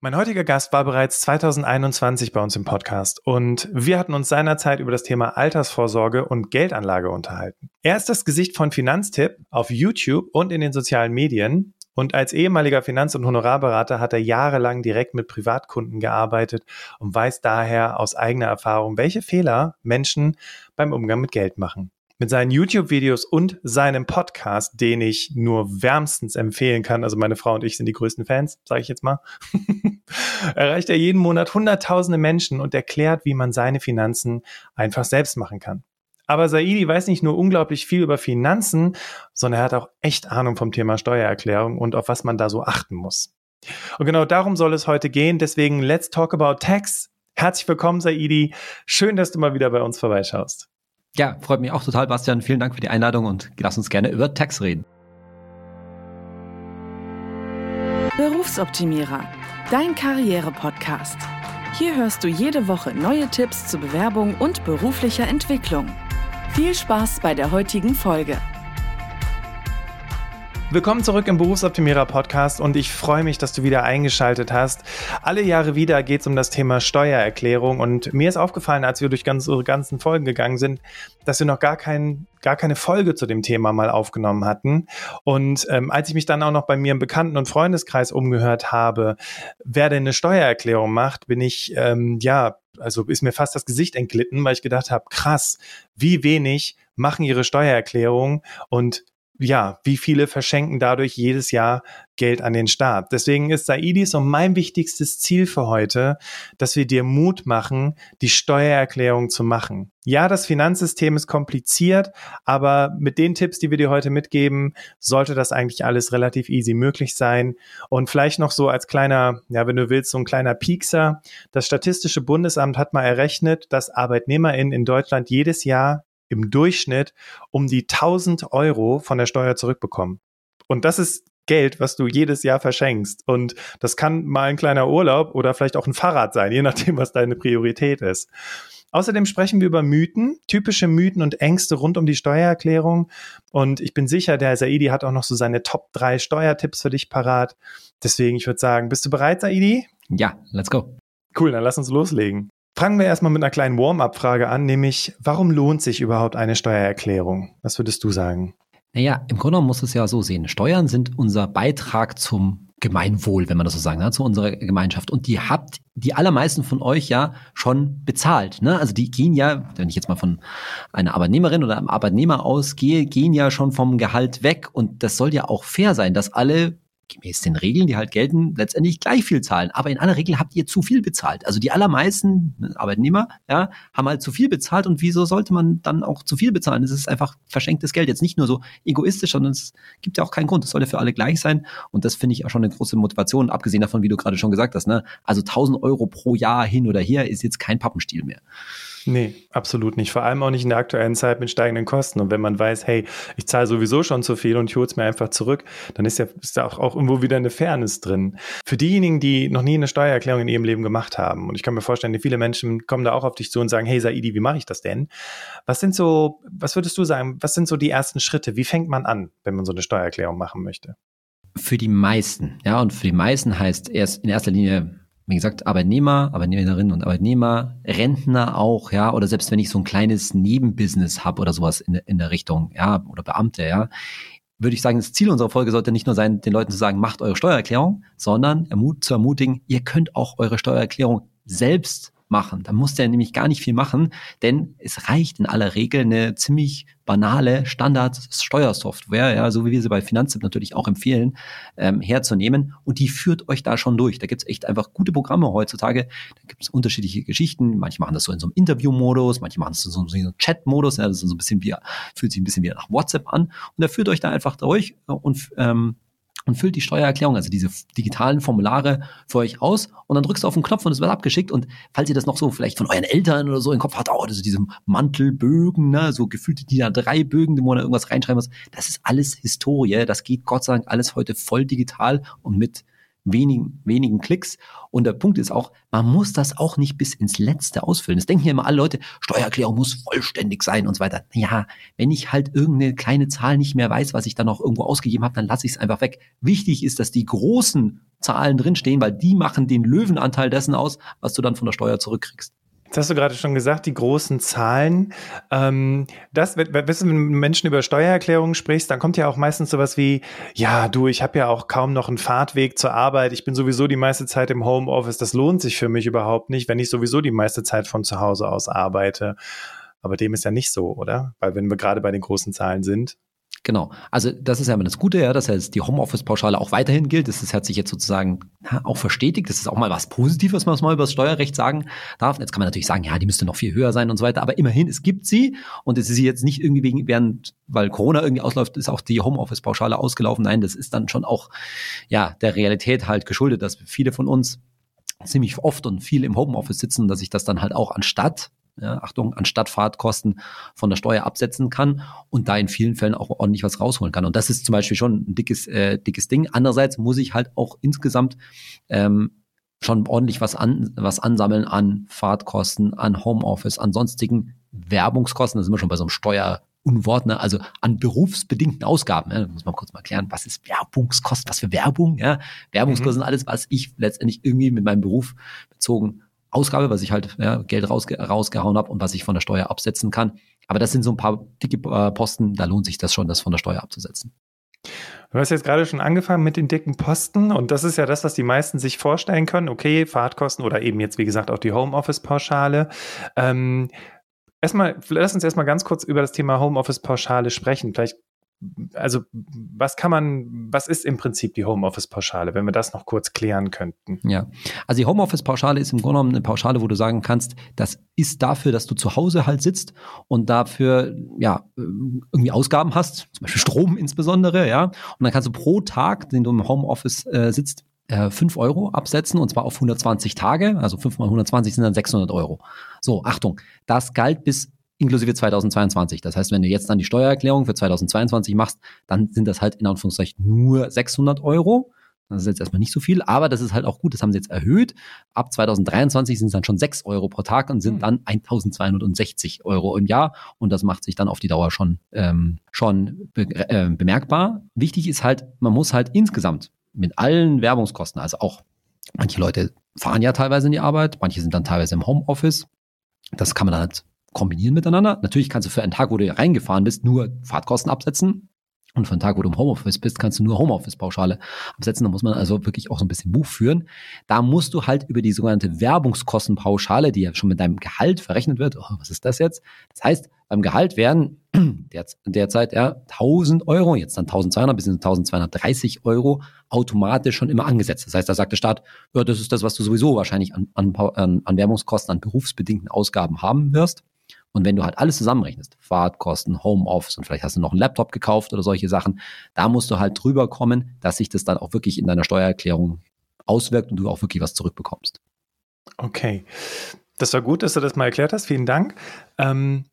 Mein heutiger Gast war bereits 2021 bei uns im Podcast und wir hatten uns seinerzeit über das Thema Altersvorsorge und Geldanlage unterhalten. Er ist das Gesicht von Finanztipp auf YouTube und in den sozialen Medien und als ehemaliger Finanz- und Honorarberater hat er jahrelang direkt mit Privatkunden gearbeitet und weiß daher aus eigener Erfahrung, welche Fehler Menschen beim Umgang mit Geld machen. Mit seinen YouTube-Videos und seinem Podcast, den ich nur wärmstens empfehlen kann, also meine Frau und ich sind die größten Fans, sage ich jetzt mal, erreicht er jeden Monat Hunderttausende Menschen und erklärt, wie man seine Finanzen einfach selbst machen kann. Aber Saidi weiß nicht nur unglaublich viel über Finanzen, sondern er hat auch echt Ahnung vom Thema Steuererklärung und auf was man da so achten muss. Und genau darum soll es heute gehen. Deswegen let's talk about tax. Herzlich willkommen, Saidi. Schön, dass du mal wieder bei uns vorbeischaust. Ja, freut mich auch total, Bastian. Vielen Dank für die Einladung und lass uns gerne über Tax reden. Berufsoptimierer, dein Karriere-Podcast. Hier hörst du jede Woche neue Tipps zur Bewerbung und beruflicher Entwicklung. Viel Spaß bei der heutigen Folge. Willkommen zurück im Berufsoptimierer Podcast und ich freue mich, dass du wieder eingeschaltet hast. Alle Jahre wieder geht es um das Thema Steuererklärung und mir ist aufgefallen, als wir durch ganz, unsere ganzen Folgen gegangen sind, dass wir noch gar, kein, gar keine Folge zu dem Thema mal aufgenommen hatten. Und ähm, als ich mich dann auch noch bei mir im Bekannten- und Freundeskreis umgehört habe, wer denn eine Steuererklärung macht, bin ich, ähm, ja, also ist mir fast das Gesicht entglitten, weil ich gedacht habe, krass, wie wenig machen ihre Steuererklärung und ja, wie viele verschenken dadurch jedes Jahr Geld an den Staat. Deswegen ist Saidis und mein wichtigstes Ziel für heute, dass wir dir Mut machen, die Steuererklärung zu machen. Ja, das Finanzsystem ist kompliziert, aber mit den Tipps, die wir dir heute mitgeben, sollte das eigentlich alles relativ easy möglich sein. Und vielleicht noch so als kleiner, ja, wenn du willst, so ein kleiner Piekser. Das Statistische Bundesamt hat mal errechnet, dass ArbeitnehmerInnen in Deutschland jedes Jahr im Durchschnitt um die 1000 Euro von der Steuer zurückbekommen. Und das ist Geld, was du jedes Jahr verschenkst. Und das kann mal ein kleiner Urlaub oder vielleicht auch ein Fahrrad sein, je nachdem, was deine Priorität ist. Außerdem sprechen wir über Mythen, typische Mythen und Ängste rund um die Steuererklärung. Und ich bin sicher, der Saidi hat auch noch so seine Top 3 Steuertipps für dich parat. Deswegen, ich würde sagen, bist du bereit, Saidi? Ja, let's go. Cool, dann lass uns loslegen. Fangen wir erstmal mit einer kleinen Warm-up-Frage an, nämlich warum lohnt sich überhaupt eine Steuererklärung? Was würdest du sagen? Naja, im Grunde muss es ja so sehen. Steuern sind unser Beitrag zum Gemeinwohl, wenn man das so sagen kann, zu unserer Gemeinschaft. Und die habt die allermeisten von euch ja schon bezahlt. Ne? Also die gehen ja, wenn ich jetzt mal von einer Arbeitnehmerin oder einem Arbeitnehmer ausgehe, gehen ja schon vom Gehalt weg. Und das soll ja auch fair sein, dass alle gemäß den Regeln, die halt gelten, letztendlich gleich viel zahlen. Aber in aller Regel habt ihr zu viel bezahlt. Also die allermeisten ne, Arbeitnehmer ja, haben halt zu viel bezahlt und wieso sollte man dann auch zu viel bezahlen? Das ist einfach verschenktes Geld. Jetzt nicht nur so egoistisch, sondern es gibt ja auch keinen Grund. Es soll ja für alle gleich sein. Und das finde ich auch schon eine große Motivation, abgesehen davon, wie du gerade schon gesagt hast. Ne? Also 1000 Euro pro Jahr hin oder her ist jetzt kein Pappenstiel mehr. Nee, absolut nicht. Vor allem auch nicht in der aktuellen Zeit mit steigenden Kosten. Und wenn man weiß, hey, ich zahle sowieso schon zu viel und ich hole es mir einfach zurück, dann ist ja, ist da auch, auch irgendwo wieder eine Fairness drin. Für diejenigen, die noch nie eine Steuererklärung in ihrem Leben gemacht haben, und ich kann mir vorstellen, viele Menschen kommen da auch auf dich zu und sagen, hey Saidi, wie mache ich das denn? Was sind so, was würdest du sagen, was sind so die ersten Schritte? Wie fängt man an, wenn man so eine Steuererklärung machen möchte? Für die meisten, ja, und für die meisten heißt erst in erster Linie wie gesagt, Arbeitnehmer, Arbeitnehmerinnen und Arbeitnehmer, Rentner auch, ja, oder selbst wenn ich so ein kleines Nebenbusiness habe oder sowas in, in der Richtung, ja, oder Beamte, ja, würde ich sagen, das Ziel unserer Folge sollte nicht nur sein, den Leuten zu sagen, macht eure Steuererklärung, sondern zu ermutigen, ihr könnt auch eure Steuererklärung selbst machen. Da muss der nämlich gar nicht viel machen, denn es reicht in aller Regel eine ziemlich banale Standard-Steuersoftware, ja, so wie wir sie bei Finanztipp natürlich auch empfehlen, ähm, herzunehmen. Und die führt euch da schon durch. Da gibt's echt einfach gute Programme heutzutage. Da gibt's unterschiedliche Geschichten. Manche machen das so in so einem Interview-Modus, manche machen das in so, so einem Chat-Modus. Ja, das ist so ein bisschen wie, fühlt sich ein bisschen wie nach WhatsApp an. Und der führt euch da einfach durch und ähm, und füllt die Steuererklärung, also diese digitalen Formulare für euch aus und dann drückst du auf den Knopf und es wird abgeschickt und falls ihr das noch so vielleicht von euren Eltern oder so im Kopf habt, oh, ist diese Mantelbögen, ne, so gefühlte die da drei Bögen, wo man irgendwas reinschreiben muss, das ist alles Historie, das geht Gott sei Dank alles heute voll digital und mit wenigen, wenigen Klicks. Und der Punkt ist auch, man muss das auch nicht bis ins Letzte ausfüllen. Das denken ja immer alle Leute, Steuererklärung muss vollständig sein und so weiter. Ja, wenn ich halt irgendeine kleine Zahl nicht mehr weiß, was ich da noch irgendwo ausgegeben habe, dann lasse ich es einfach weg. Wichtig ist, dass die großen Zahlen drinstehen, weil die machen den Löwenanteil dessen aus, was du dann von der Steuer zurückkriegst. Jetzt hast du gerade schon gesagt, die großen Zahlen. Ähm, das, wenn, wenn du mit Menschen über Steuererklärungen sprichst, dann kommt ja auch meistens sowas wie, ja, du, ich habe ja auch kaum noch einen Fahrtweg zur Arbeit, ich bin sowieso die meiste Zeit im Homeoffice, das lohnt sich für mich überhaupt nicht, wenn ich sowieso die meiste Zeit von zu Hause aus arbeite. Aber dem ist ja nicht so, oder? Weil wenn wir gerade bei den großen Zahlen sind. Genau. Also das ist ja immer das Gute, ja, dass jetzt die Homeoffice-Pauschale auch weiterhin gilt. Das, hat sich jetzt sozusagen auch verstetigt. Das ist auch mal was Positives, was man mal über das Steuerrecht sagen darf. Jetzt kann man natürlich sagen, ja, die müsste noch viel höher sein und so weiter. Aber immerhin, es gibt sie und es ist jetzt nicht irgendwie wegen, während, weil Corona irgendwie ausläuft, ist auch die Homeoffice-Pauschale ausgelaufen. Nein, das ist dann schon auch ja der Realität halt geschuldet, dass viele von uns ziemlich oft und viel im Homeoffice sitzen, dass ich das dann halt auch anstatt ja, Achtung, anstatt Fahrtkosten von der Steuer absetzen kann und da in vielen Fällen auch ordentlich was rausholen kann. Und das ist zum Beispiel schon ein dickes, äh, dickes Ding. Andererseits muss ich halt auch insgesamt ähm, schon ordentlich was, an, was ansammeln an Fahrtkosten, an Homeoffice, an sonstigen Werbungskosten. Da sind wir schon bei so einem Steuer- Unwort, ne? also an berufsbedingten Ausgaben. Ja, da muss man kurz mal klären, was ist Werbungskosten, was für Werbung? Ja? Werbungskosten mhm. alles, was ich letztendlich irgendwie mit meinem Beruf bezogen Ausgabe, was ich halt ja, Geld rausge rausgehauen habe und was ich von der Steuer absetzen kann. Aber das sind so ein paar dicke äh, Posten, da lohnt sich das schon, das von der Steuer abzusetzen. Du hast jetzt gerade schon angefangen mit den dicken Posten und das ist ja das, was die meisten sich vorstellen können. Okay, Fahrtkosten oder eben jetzt, wie gesagt, auch die Homeoffice-Pauschale. Ähm, erstmal, lass uns erstmal ganz kurz über das Thema Homeoffice-Pauschale sprechen. Vielleicht also was kann man, was ist im Prinzip die Homeoffice-Pauschale, wenn wir das noch kurz klären könnten? Ja, also die Homeoffice-Pauschale ist im Grunde genommen eine Pauschale, wo du sagen kannst, das ist dafür, dass du zu Hause halt sitzt und dafür ja irgendwie Ausgaben hast, zum Beispiel Strom insbesondere, ja. Und dann kannst du pro Tag, den du im Homeoffice äh, sitzt, äh, 5 Euro absetzen und zwar auf 120 Tage, also 5 mal 120 sind dann 600 Euro. So, Achtung, das galt bis inklusive 2022. Das heißt, wenn du jetzt dann die Steuererklärung für 2022 machst, dann sind das halt in Anführungszeichen nur 600 Euro. Das ist jetzt erstmal nicht so viel, aber das ist halt auch gut, das haben sie jetzt erhöht. Ab 2023 sind es dann schon 6 Euro pro Tag und sind hm. dann 1260 Euro im Jahr. Und das macht sich dann auf die Dauer schon, ähm, schon be äh, bemerkbar. Wichtig ist halt, man muss halt insgesamt mit allen Werbungskosten, also auch manche Leute fahren ja teilweise in die Arbeit, manche sind dann teilweise im Homeoffice. Das kann man dann halt kombinieren miteinander. Natürlich kannst du für einen Tag, wo du reingefahren bist, nur Fahrtkosten absetzen. Und für einen Tag, wo du im Homeoffice bist, kannst du nur Homeoffice-Pauschale absetzen. Da muss man also wirklich auch so ein bisschen Buch führen. Da musst du halt über die sogenannte Werbungskostenpauschale, die ja schon mit deinem Gehalt verrechnet wird. Oh, was ist das jetzt? Das heißt, beim Gehalt werden derzeit ja 1000 Euro, jetzt dann 1200 bis 1230 Euro automatisch schon immer angesetzt. Das heißt, da sagt der Staat, ja, das ist das, was du sowieso wahrscheinlich an, an, an Werbungskosten, an berufsbedingten Ausgaben haben wirst. Und wenn du halt alles zusammenrechnest, Fahrtkosten, Homeoffice und vielleicht hast du noch einen Laptop gekauft oder solche Sachen, da musst du halt drüber kommen, dass sich das dann auch wirklich in deiner Steuererklärung auswirkt und du auch wirklich was zurückbekommst. Okay. Das war gut, dass du das mal erklärt hast. Vielen Dank. Ähm,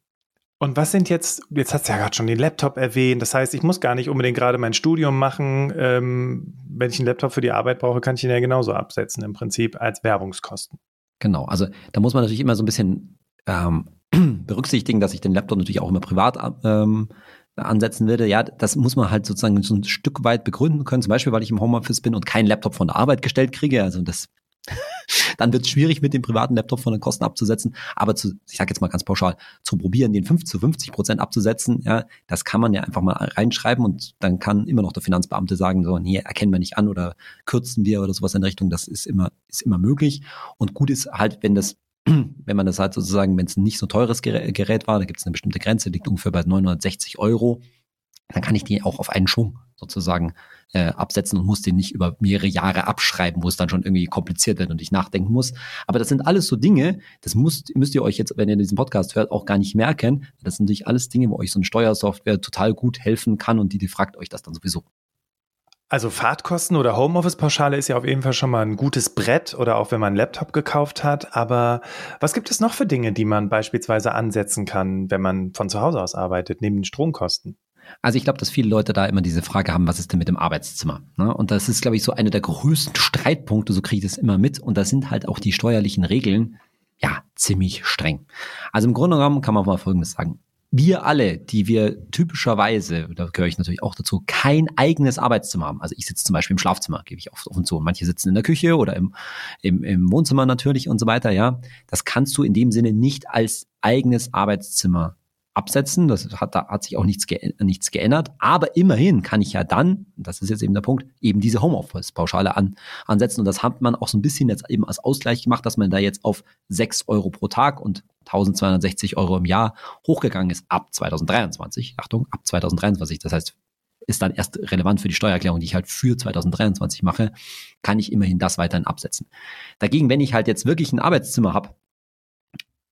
und was sind jetzt, jetzt hast du ja gerade schon den Laptop erwähnt, das heißt, ich muss gar nicht unbedingt gerade mein Studium machen. Ähm, wenn ich einen Laptop für die Arbeit brauche, kann ich ihn ja genauso absetzen, im Prinzip als Werbungskosten. Genau, also da muss man natürlich immer so ein bisschen ähm, berücksichtigen, dass ich den Laptop natürlich auch immer privat ähm, ansetzen würde. Ja, das muss man halt sozusagen so ein Stück weit begründen können. Zum Beispiel, weil ich im Homeoffice bin und keinen Laptop von der Arbeit gestellt kriege. Also das dann wird es schwierig, mit dem privaten Laptop von den Kosten abzusetzen. Aber zu, ich sage jetzt mal ganz pauschal, zu probieren, den 5 zu 50 Prozent abzusetzen, ja, das kann man ja einfach mal reinschreiben und dann kann immer noch der Finanzbeamte sagen, so, nee, erkennen wir nicht an oder kürzen wir oder sowas in Richtung. Das ist immer, ist immer möglich. Und gut ist halt, wenn das wenn man das halt sozusagen, wenn es ein nicht so teures Gerät war, da gibt es eine bestimmte Grenze, liegt ungefähr bei 960 Euro, dann kann ich die auch auf einen Schwung sozusagen äh, absetzen und muss den nicht über mehrere Jahre abschreiben, wo es dann schon irgendwie kompliziert wird und ich nachdenken muss. Aber das sind alles so Dinge, das müsst, müsst ihr euch jetzt, wenn ihr diesen Podcast hört, auch gar nicht merken. Das sind natürlich alles Dinge, wo euch so eine Steuersoftware total gut helfen kann und die, die fragt euch das dann sowieso. Also Fahrtkosten oder Homeoffice-Pauschale ist ja auf jeden Fall schon mal ein gutes Brett oder auch wenn man einen Laptop gekauft hat. Aber was gibt es noch für Dinge, die man beispielsweise ansetzen kann, wenn man von zu Hause aus arbeitet, neben den Stromkosten? Also ich glaube, dass viele Leute da immer diese Frage haben, was ist denn mit dem Arbeitszimmer? Ne? Und das ist, glaube ich, so einer der größten Streitpunkte, so kriege ich das immer mit. Und da sind halt auch die steuerlichen Regeln, ja, ziemlich streng. Also im Grunde genommen kann man mal Folgendes sagen. Wir alle, die wir typischerweise, da gehöre ich natürlich auch dazu, kein eigenes Arbeitszimmer haben. Also ich sitze zum Beispiel im Schlafzimmer, gebe ich oft offen zu. Und manche sitzen in der Küche oder im, im, im Wohnzimmer natürlich und so weiter, ja. Das kannst du in dem Sinne nicht als eigenes Arbeitszimmer absetzen. Das hat, da hat sich auch nichts, ge nichts geändert. Aber immerhin kann ich ja dann, das ist jetzt eben der Punkt, eben diese Homeoffice-Pauschale an, ansetzen. Und das hat man auch so ein bisschen jetzt eben als Ausgleich gemacht, dass man da jetzt auf 6 Euro pro Tag und 1260 Euro im Jahr hochgegangen ist ab 2023. Achtung, ab 2023. Das heißt, ist dann erst relevant für die Steuererklärung, die ich halt für 2023 mache, kann ich immerhin das weiterhin absetzen. Dagegen, wenn ich halt jetzt wirklich ein Arbeitszimmer habe,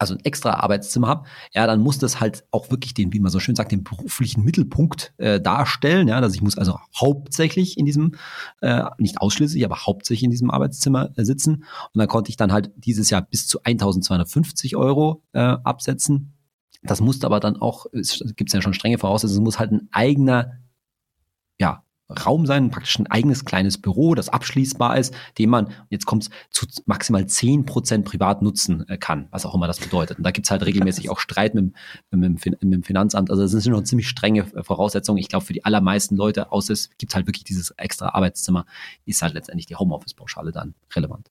also ein extra Arbeitszimmer habe, ja, dann muss das halt auch wirklich den, wie man so schön sagt, den beruflichen Mittelpunkt äh, darstellen. Ja, dass ich muss also hauptsächlich in diesem, äh, nicht ausschließlich, aber hauptsächlich in diesem Arbeitszimmer äh, sitzen. Und dann konnte ich dann halt dieses Jahr bis zu 1250 Euro äh, absetzen. Das musste aber dann auch, es gibt ja schon strenge Voraussetzungen, es muss halt ein eigener ja, Raum sein, praktisch ein eigenes kleines Büro, das abschließbar ist, den man, jetzt kommt es zu maximal zehn Prozent privat nutzen äh, kann, was auch immer das bedeutet. Und da gibt's halt regelmäßig auch Streit mit, mit, mit, dem Finanzamt. Also das sind schon ziemlich strenge Voraussetzungen. Ich glaube, für die allermeisten Leute, außer es gibt halt wirklich dieses extra Arbeitszimmer, ist halt letztendlich die Homeoffice-Pauschale dann relevant.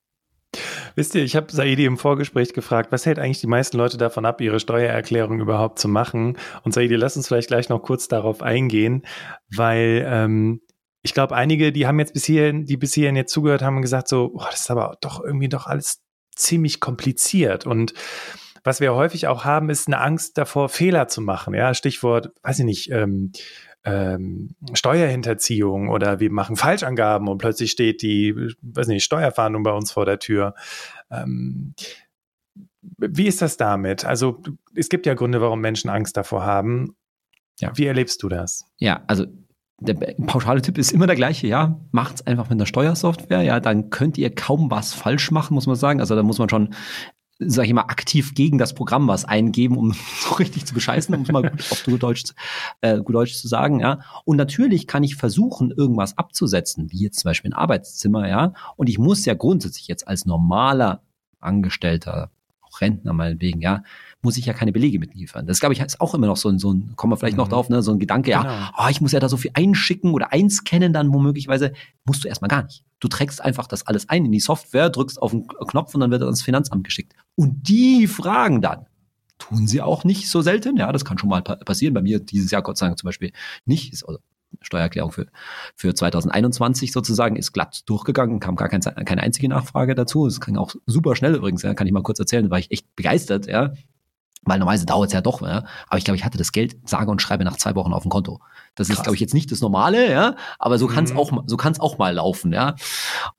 Wisst ihr, ich habe Saidi im Vorgespräch gefragt, was hält eigentlich die meisten Leute davon ab, ihre Steuererklärung überhaupt zu machen? Und Saidi, lass uns vielleicht gleich noch kurz darauf eingehen, weil ähm, ich glaube, einige, die haben jetzt bis hierhin, die bis hierhin jetzt zugehört haben, gesagt so, boah, das ist aber doch irgendwie doch alles ziemlich kompliziert und was wir häufig auch haben, ist eine Angst davor, Fehler zu machen. Ja, Stichwort, weiß ich nicht, ähm, ähm, Steuerhinterziehung oder wir machen Falschangaben und plötzlich steht die, weiß nicht, Steuerfahndung bei uns vor der Tür. Ähm, wie ist das damit? Also es gibt ja Gründe, warum Menschen Angst davor haben. Ja. Wie erlebst du das? Ja, also der pauschale Tipp ist immer der gleiche, ja. Macht's einfach mit einer Steuersoftware, ja, dann könnt ihr kaum was falsch machen, muss man sagen. Also da muss man schon, sag ich mal, aktiv gegen das Programm was eingeben, um so richtig zu bescheißen, um es mal gut, auf gut Deutsch, äh, gut Deutsch zu sagen, ja. Und natürlich kann ich versuchen, irgendwas abzusetzen, wie jetzt zum Beispiel ein Arbeitszimmer, ja. Und ich muss ja grundsätzlich jetzt als normaler Angestellter, auch Rentner meinetwegen, ja, muss ich ja keine Belege mitliefern. Das glaube ich ist auch immer noch so ein, so ein, kommen wir vielleicht mhm. noch drauf, ne, so ein Gedanke, genau. ja, oh, ich muss ja da so viel einschicken oder einscannen, dann womöglicherweise musst du erstmal gar nicht. Du trägst einfach das alles ein in die Software, drückst auf den Knopf und dann wird das ans Finanzamt geschickt. Und die fragen dann, tun sie auch nicht so selten, ja, das kann schon mal passieren. Bei mir dieses Jahr Gott sei Dank zum Beispiel nicht, ist also Steuererklärung für, für 2021 sozusagen ist glatt durchgegangen, kam gar kein, keine einzige Nachfrage dazu. Es ging auch super schnell übrigens, ja, kann ich mal kurz erzählen, da war ich echt begeistert, ja. Weil normalerweise dauert es ja doch, ja. aber ich glaube, ich hatte das Geld, sage und schreibe nach zwei Wochen auf dem Konto. Das Krass. ist, glaube ich, jetzt nicht das Normale, ja, aber so kann es mhm. auch, so kann es auch mal laufen, ja.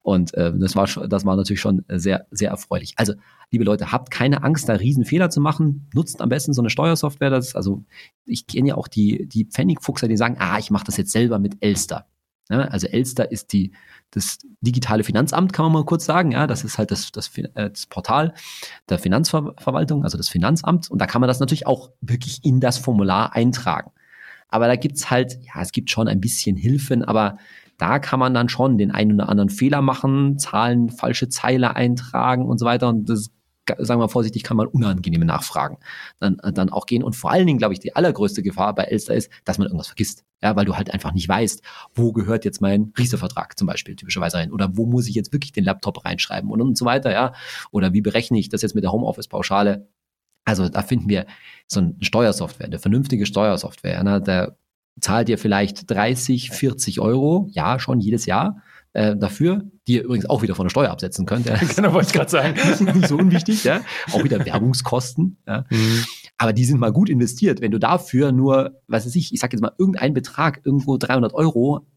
Und äh, das war, das war natürlich schon sehr, sehr erfreulich. Also, liebe Leute, habt keine Angst, da Riesenfehler zu machen. Nutzt am besten so eine Steuersoftware. Das, also, ich kenne ja auch die, die Pfennigfuchser, die sagen, ah, ich mache das jetzt selber mit Elster. Ja, also Elster ist die, das digitale Finanzamt, kann man mal kurz sagen. Ja, das ist halt das, das, äh, das Portal der Finanzverwaltung, also das Finanzamt. Und da kann man das natürlich auch wirklich in das Formular eintragen. Aber da gibt's halt, ja, es gibt schon ein bisschen Hilfen, aber da kann man dann schon den einen oder anderen Fehler machen, Zahlen, falsche Zeile eintragen und so weiter. Und das sagen wir mal vorsichtig, kann man unangenehme Nachfragen dann, dann auch gehen. Und vor allen Dingen, glaube ich, die allergrößte Gefahr bei Elster ist, dass man irgendwas vergisst. Ja, weil du halt einfach nicht weißt, wo gehört jetzt mein Riester-Vertrag zum Beispiel typischerweise rein oder wo muss ich jetzt wirklich den Laptop reinschreiben und, und so weiter, ja. Oder wie berechne ich das jetzt mit der Homeoffice-Pauschale? Also da finden wir so eine Steuersoftware, eine vernünftige Steuersoftware, ne, der zahlt dir vielleicht 30, 40 Euro, ja, schon jedes Jahr äh, dafür, die ihr übrigens auch wieder von der Steuer absetzen könnt. Ja. genau, wollte ich gerade sagen. Nicht so unwichtig, ja. Auch wieder Werbungskosten. Ja. Mhm. Aber die sind mal gut investiert. Wenn du dafür nur, was weiß ich, ich sag jetzt mal irgendein Betrag, irgendwo 300 Euro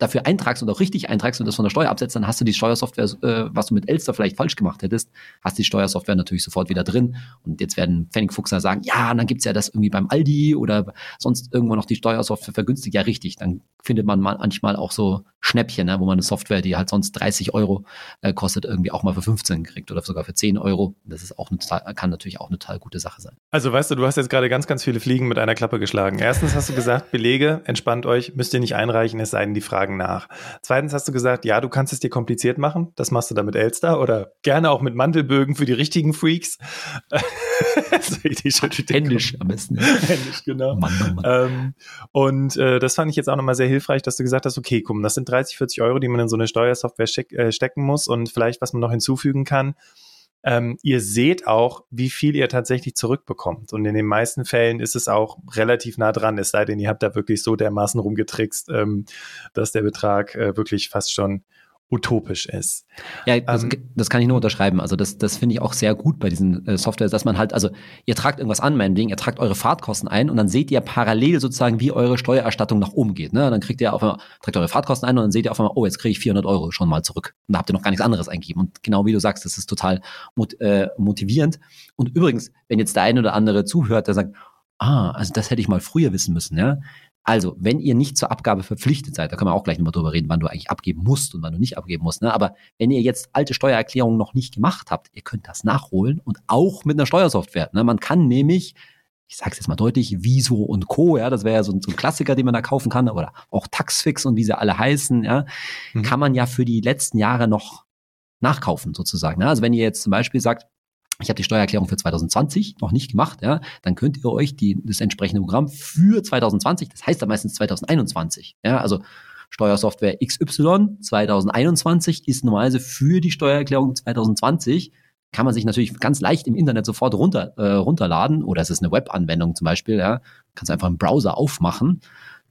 dafür eintragst und auch richtig eintragst und das von der Steuer absetzt, dann hast du die Steuersoftware, äh, was du mit Elster vielleicht falsch gemacht hättest, hast die Steuersoftware natürlich sofort wieder drin. Und jetzt werden Pfennigfuchser sagen, ja, dann gibt's ja das irgendwie beim Aldi oder sonst irgendwo noch die Steuersoftware vergünstigt. Ja, richtig. Dann findet man manchmal auch so Schnäppchen, ne, wo man eine Software, die halt sonst 30 Euro äh, kostet, irgendwie auch mal für 15 kriegt oder sogar für 10 Euro. Das ist auch eine, kann natürlich auch eine total gute Sache sein. Also weißt du, du hast jetzt gerade ganz, ganz viele Fliegen mit einer Klappe geschlagen. Erstens hast du gesagt, Belege, entspannt euch, müsst ihr nicht einreichen, es sei denn, die fragen nach. Zweitens hast du gesagt, ja, du kannst es dir kompliziert machen. Das machst du da mit Elster oder gerne auch mit Mantelbögen für die richtigen Freaks. Händisch am besten. Händisch, genau. Mann, Mann, Mann. Ähm, und äh, das fand ich jetzt auch nochmal sehr hilfreich, dass du gesagt hast, okay, komm, das sind 30, 40 Euro, die man in so eine Steuersoftware äh, stecken muss und vielleicht, was man noch hinzufügen kann. Ähm, ihr seht auch, wie viel ihr tatsächlich zurückbekommt. Und in den meisten Fällen ist es auch relativ nah dran, es sei denn, ihr habt da wirklich so dermaßen rumgetrickst, ähm, dass der Betrag äh, wirklich fast schon utopisch ist. Ja, das, ähm, das kann ich nur unterschreiben. Also das, das finde ich auch sehr gut bei diesen äh, Softwares, dass man halt, also ihr tragt irgendwas an, mein Ding, ihr tragt eure Fahrtkosten ein und dann seht ihr parallel sozusagen, wie eure Steuererstattung nach oben geht. Ne? Dann kriegt ihr auf einmal, tragt eure Fahrtkosten ein und dann seht ihr auf einmal, oh, jetzt kriege ich 400 Euro schon mal zurück. Und da habt ihr noch gar nichts anderes eingegeben. Und genau wie du sagst, das ist total mot äh, motivierend. Und übrigens, wenn jetzt der eine oder andere zuhört, der sagt, ah, also das hätte ich mal früher wissen müssen, ja, also, wenn ihr nicht zur Abgabe verpflichtet seid, da können wir auch gleich nochmal drüber reden, wann du eigentlich abgeben musst und wann du nicht abgeben musst. Ne? Aber wenn ihr jetzt alte Steuererklärungen noch nicht gemacht habt, ihr könnt das nachholen und auch mit einer Steuersoftware. Ne? Man kann nämlich, ich sage es jetzt mal deutlich, Viso und Co., ja, das wäre ja so ein, so ein, Klassiker, den man da kaufen kann, oder auch Taxfix und wie sie alle heißen, ja, mhm. kann man ja für die letzten Jahre noch nachkaufen sozusagen. Ne? Also wenn ihr jetzt zum Beispiel sagt, ich habe die Steuererklärung für 2020 noch nicht gemacht, ja, dann könnt ihr euch die, das entsprechende Programm für 2020, das heißt dann meistens 2021, ja, also Steuersoftware XY 2021 ist normalerweise für die Steuererklärung 2020 kann man sich natürlich ganz leicht im Internet sofort runter, äh, runterladen. Oder es ist eine Webanwendung zum Beispiel, ja, kannst einfach im Browser aufmachen.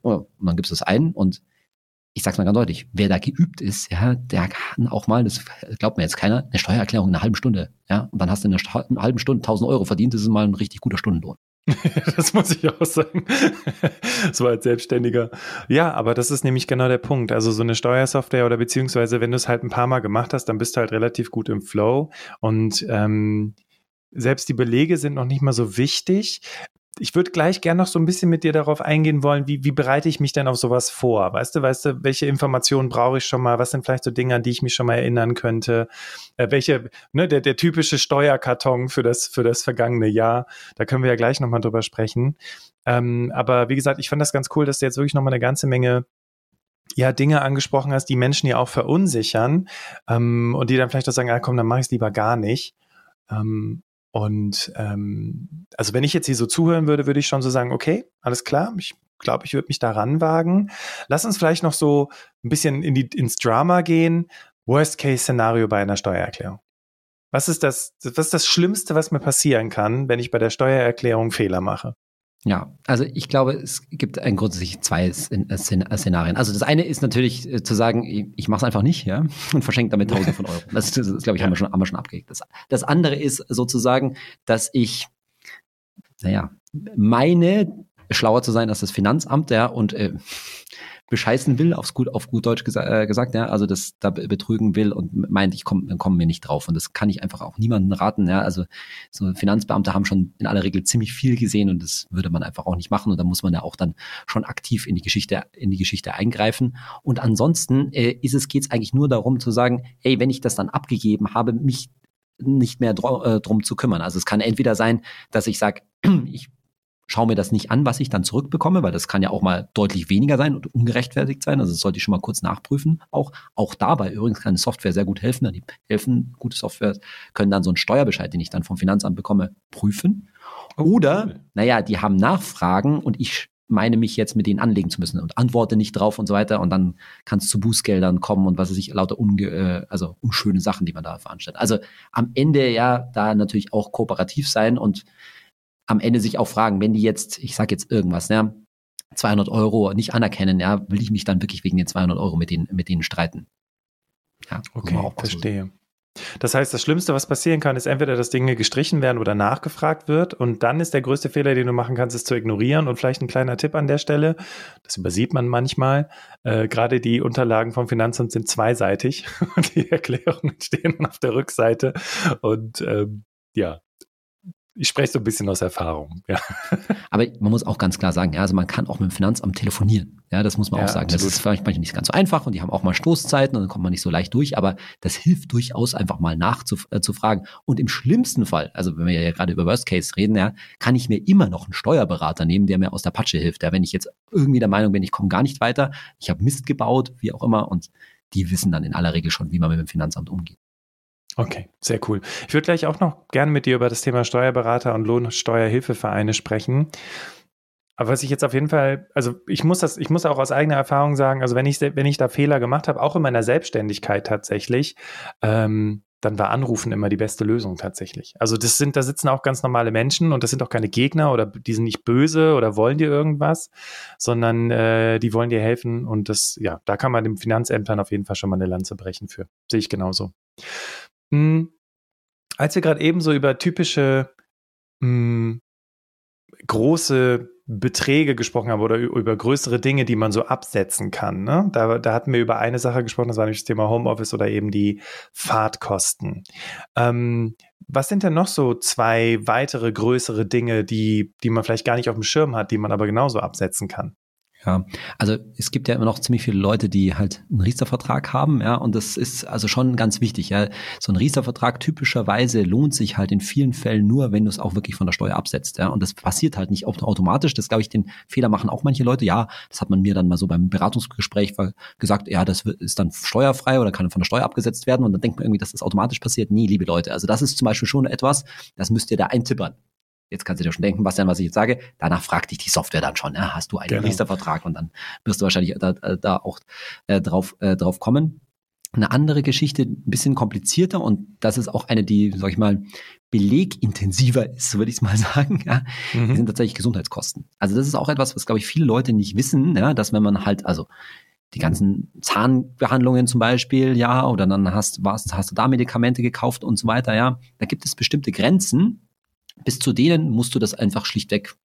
Und dann gibst du es ein und ich sag's mal ganz deutlich, wer da geübt ist, ja, der kann auch mal, das glaubt mir jetzt keiner, eine Steuererklärung in einer halben Stunde, ja, und dann hast du in einer halben Stunde 1000 Euro verdient, das ist mal ein richtig guter Stundenlohn. das muss ich auch sagen. so als Selbstständiger. Ja, aber das ist nämlich genau der Punkt. Also so eine Steuersoftware oder beziehungsweise wenn du es halt ein paar Mal gemacht hast, dann bist du halt relativ gut im Flow und ähm, selbst die Belege sind noch nicht mal so wichtig ich würde gleich gerne noch so ein bisschen mit dir darauf eingehen wollen, wie, wie bereite ich mich denn auf sowas vor? Weißt du, weißt du, welche Informationen brauche ich schon mal? Was sind vielleicht so Dinge, an die ich mich schon mal erinnern könnte? Äh, welche, ne, der, der typische Steuerkarton für das, für das vergangene Jahr, da können wir ja gleich nochmal drüber sprechen. Ähm, aber wie gesagt, ich fand das ganz cool, dass du jetzt wirklich nochmal eine ganze Menge ja, Dinge angesprochen hast, die Menschen ja auch verunsichern ähm, und die dann vielleicht auch sagen, ah, komm, dann mache ich es lieber gar nicht. Ähm, und ähm, also wenn ich jetzt hier so zuhören würde, würde ich schon so sagen, okay, alles klar, ich glaube, ich würde mich da ranwagen. Lass uns vielleicht noch so ein bisschen in die, ins Drama gehen. Worst-Case-Szenario bei einer Steuererklärung. Was ist das, was ist das Schlimmste, was mir passieren kann, wenn ich bei der Steuererklärung Fehler mache? Ja, also ich glaube, es gibt ein grundsätzlich zwei äh, Szenarien. Also das eine ist natürlich äh, zu sagen, ich mache es einfach nicht, ja, und verschenke damit Tausende von Euro. Das, das, das glaube ich, haben wir schon, haben wir schon abgelegt. Das, das andere ist sozusagen, dass ich, naja, meine schlauer zu sein als das Finanzamt, ja, und äh, bescheißen will, aufs gut, auf gut Deutsch gesa äh, gesagt, ja, also das da betrügen will und meint, ich komme komm mir nicht drauf. Und das kann ich einfach auch niemandem raten. Ja, also so Finanzbeamte haben schon in aller Regel ziemlich viel gesehen und das würde man einfach auch nicht machen. Und da muss man ja auch dann schon aktiv in die Geschichte, in die Geschichte eingreifen. Und ansonsten äh, ist es, geht es eigentlich nur darum zu sagen, hey, wenn ich das dann abgegeben habe, mich nicht mehr dr äh, drum zu kümmern. Also es kann entweder sein, dass ich sage, ich schaue mir das nicht an, was ich dann zurückbekomme, weil das kann ja auch mal deutlich weniger sein und ungerechtfertigt sein. Also das sollte ich schon mal kurz nachprüfen. Auch, auch dabei übrigens kann Software sehr gut helfen. Die helfen, gute Software können dann so einen Steuerbescheid, den ich dann vom Finanzamt bekomme, prüfen. Oh, Oder, naja, die haben Nachfragen und ich meine mich jetzt mit denen anlegen zu müssen und antworte nicht drauf und so weiter und dann kann es zu Bußgeldern kommen und was weiß ich, lauter unge äh, also unschöne Sachen, die man da veranstaltet. Also am Ende ja da natürlich auch kooperativ sein und am Ende sich auch fragen, wenn die jetzt, ich sage jetzt irgendwas, ja, 200 Euro nicht anerkennen, ja, will ich mich dann wirklich wegen den 200 Euro mit denen, mit denen streiten? Ja, okay, verstehe. Das heißt, das Schlimmste, was passieren kann, ist entweder, dass Dinge gestrichen werden oder nachgefragt wird. Und dann ist der größte Fehler, den du machen kannst, ist zu ignorieren. Und vielleicht ein kleiner Tipp an der Stelle, das übersieht man manchmal. Äh, gerade die Unterlagen vom Finanzamt sind zweiseitig und die Erklärungen stehen auf der Rückseite. Und ähm, ja, ich spreche so ein bisschen aus Erfahrung. Ja. Aber man muss auch ganz klar sagen, ja, also man kann auch mit dem Finanzamt telefonieren. Ja, das muss man ja, auch sagen. Absolut. Das ist vielleicht manchmal nicht ganz so einfach und die haben auch mal Stoßzeiten und dann kommt man nicht so leicht durch, aber das hilft durchaus einfach mal nachzufragen. Äh, und im schlimmsten Fall, also wenn wir ja gerade über Worst Case reden, ja, kann ich mir immer noch einen Steuerberater nehmen, der mir aus der Patsche hilft. Ja, wenn ich jetzt irgendwie der Meinung bin, ich komme gar nicht weiter, ich habe Mist gebaut, wie auch immer, und die wissen dann in aller Regel schon, wie man mit dem Finanzamt umgeht. Okay, sehr cool. Ich würde gleich auch noch gerne mit dir über das Thema Steuerberater und Lohnsteuerhilfevereine sprechen. Aber was ich jetzt auf jeden Fall, also ich muss das, ich muss auch aus eigener Erfahrung sagen, also wenn ich, wenn ich da Fehler gemacht habe, auch in meiner Selbstständigkeit tatsächlich, ähm, dann war Anrufen immer die beste Lösung tatsächlich. Also das sind, da sitzen auch ganz normale Menschen und das sind auch keine Gegner oder die sind nicht böse oder wollen dir irgendwas, sondern äh, die wollen dir helfen und das, ja, da kann man dem Finanzämtern auf jeden Fall schon mal eine Lanze brechen für. Sehe ich genauso. Hm, als wir gerade eben so über typische mh, hm, große Beträge gesprochen haben oder über größere Dinge, die man so absetzen kann. Ne? Da, da hatten wir über eine Sache gesprochen, das war nämlich das Thema Homeoffice oder eben die Fahrtkosten. Ähm, was sind denn noch so zwei weitere größere Dinge, die, die man vielleicht gar nicht auf dem Schirm hat, die man aber genauso absetzen kann? Ja, also es gibt ja immer noch ziemlich viele Leute, die halt einen Riester-Vertrag haben, ja, und das ist also schon ganz wichtig, ja. So ein Riester-Vertrag typischerweise lohnt sich halt in vielen Fällen nur, wenn du es auch wirklich von der Steuer absetzt, ja. Und das passiert halt nicht automatisch. Das glaube ich, den Fehler machen auch manche Leute. Ja, das hat man mir dann mal so beim Beratungsgespräch gesagt, ja, das ist dann steuerfrei oder kann von der Steuer abgesetzt werden. Und dann denkt man irgendwie, dass das automatisch passiert. Nee, liebe Leute. Also das ist zum Beispiel schon etwas, das müsst ihr da eintippern. Jetzt kannst du dir schon denken, Bastian, was ich jetzt sage. Danach fragt dich die Software dann schon, ja, hast du einen genau. Riester-Vertrag und dann wirst du wahrscheinlich da, da auch äh, drauf, äh, drauf kommen. Eine andere Geschichte, ein bisschen komplizierter und das ist auch eine, die, sag ich mal, belegintensiver ist, würde ich mal sagen, ja, mhm. sind tatsächlich Gesundheitskosten. Also das ist auch etwas, was, glaube ich, viele Leute nicht wissen, ja, dass wenn man halt, also die ganzen Zahnbehandlungen zum Beispiel, ja, oder dann hast, was, hast du da Medikamente gekauft und so weiter, ja, da gibt es bestimmte Grenzen, bis zu denen musst du das einfach schlichtweg